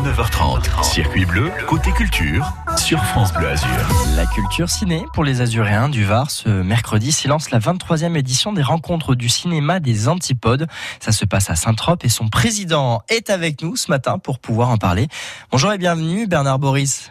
6h, 9h30. Circuit bleu, côté culture, sur France Bleu Azur. La culture ciné pour les Azuréens du Var. Ce mercredi s'élance la 23e édition des rencontres du cinéma des Antipodes. Ça se passe à Saint-Trope et son président est avec nous ce matin pour pouvoir en parler. Bonjour et bienvenue Bernard Boris.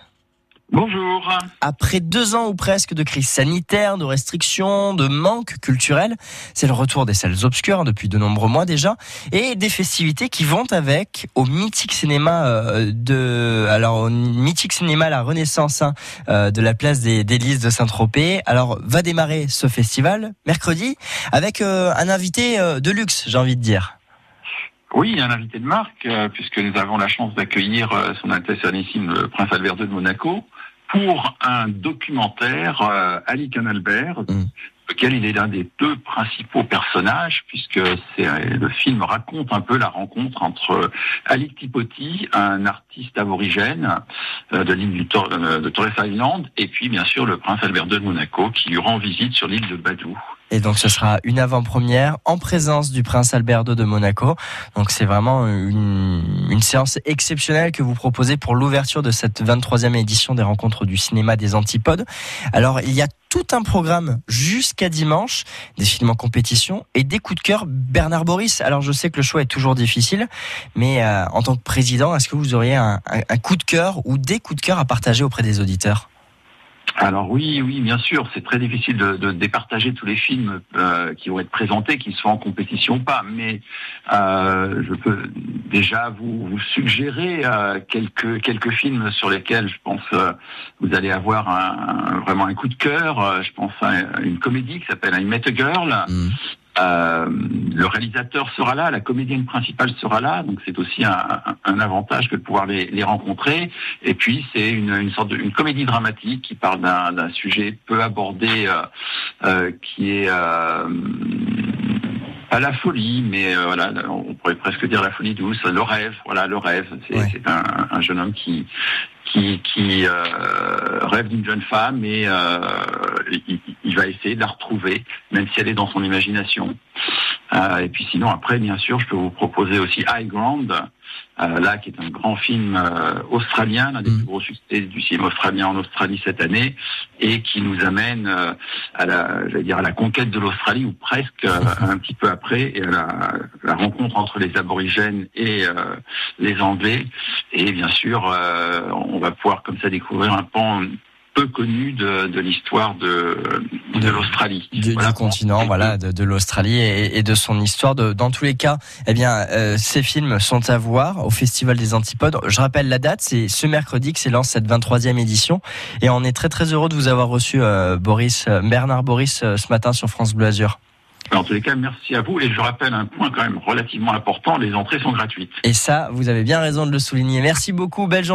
Bonjour. Après deux ans ou presque de crise sanitaire, de restrictions, de manque culturel, c'est le retour des salles obscures depuis de nombreux mois déjà, et des festivités qui vont avec au mythique cinéma euh, de, alors mythique cinéma La Renaissance hein, euh, de la place des, Lys de Saint-Tropez. Alors va démarrer ce festival mercredi avec euh, un invité de luxe, j'ai envie de dire. Oui, un invité de marque, puisque nous avons la chance d'accueillir son Altesse le Prince Albert II de Monaco, pour un documentaire euh, Ali Canalbert, mm. Lequel il est l'un des deux principaux personnages, puisque euh, le film raconte un peu la rencontre entre Ali Tipoti, un artiste aborigène euh, de l'île de Torres Island, et puis bien sûr le prince Albert de Monaco, qui lui rend visite sur l'île de Badou. Et donc ce sera une avant-première en présence du prince Albert II de Monaco. Donc c'est vraiment une, une, séance exceptionnelle que vous proposez pour l'ouverture de cette 23e édition des rencontres du cinéma des antipodes. Alors il y a tout un programme jusqu'à dimanche, des films en compétition et des coups de cœur. Bernard Boris, alors je sais que le choix est toujours difficile, mais euh, en tant que président, est-ce que vous auriez un, un coup de cœur ou des coups de cœur à partager auprès des auditeurs? Alors oui, oui, bien sûr, c'est très difficile de, départager tous les films euh, qui vont être présentés, qu'ils soient en compétition ou pas. Mais euh, je peux déjà vous, suggérer euh, quelques quelques films sur lesquels je pense vous allez avoir vraiment un coup de cœur. Je pense à une comédie qui s'appelle I Met a Girl. Mmh. Euh, le réalisateur sera là, la comédienne principale sera là, donc c'est aussi un, un, avantage que de pouvoir les, les rencontrer. Et puis c'est une, une, sorte de une comédie dramatique qui parle d'un sujet peu abordé, euh, euh, qui est euh, pas la folie, mais euh, voilà, on pourrait presque dire la folie douce, le rêve. Voilà, le rêve. C'est un, un, jeune homme qui qui, qui euh, rêve d'une jeune femme et euh, il, il, va essayer de la retrouver, même si elle est dans son imagination. Euh, et puis sinon, après, bien sûr, je peux vous proposer aussi High Ground, euh, là, qui est un grand film euh, australien, l'un des mm. plus gros succès du cinéma australien en Australie cette année, et qui nous amène euh, à la, j'allais dire, à la conquête de l'Australie, ou presque un petit peu après, et à la, la, rencontre entre les aborigènes et les Anglais. Et bien sûr, on va pouvoir comme ça découvrir un pan peu connu de, de l'histoire de, de, l'Australie. Du, continent, voilà, de, de l'Australie et, et, de son histoire. Dans tous les cas, eh bien, euh, ces films sont à voir au Festival des Antipodes. Je rappelle la date, c'est ce mercredi que s'élance cette 23e édition. Et on est très très heureux de vous avoir reçu, euh, Boris, euh, Bernard Boris, ce matin sur France Bleu Azur. En tous les cas, merci à vous. Et je rappelle un point quand même relativement important, les entrées sont gratuites. Et ça, vous avez bien raison de le souligner. Merci beaucoup, belle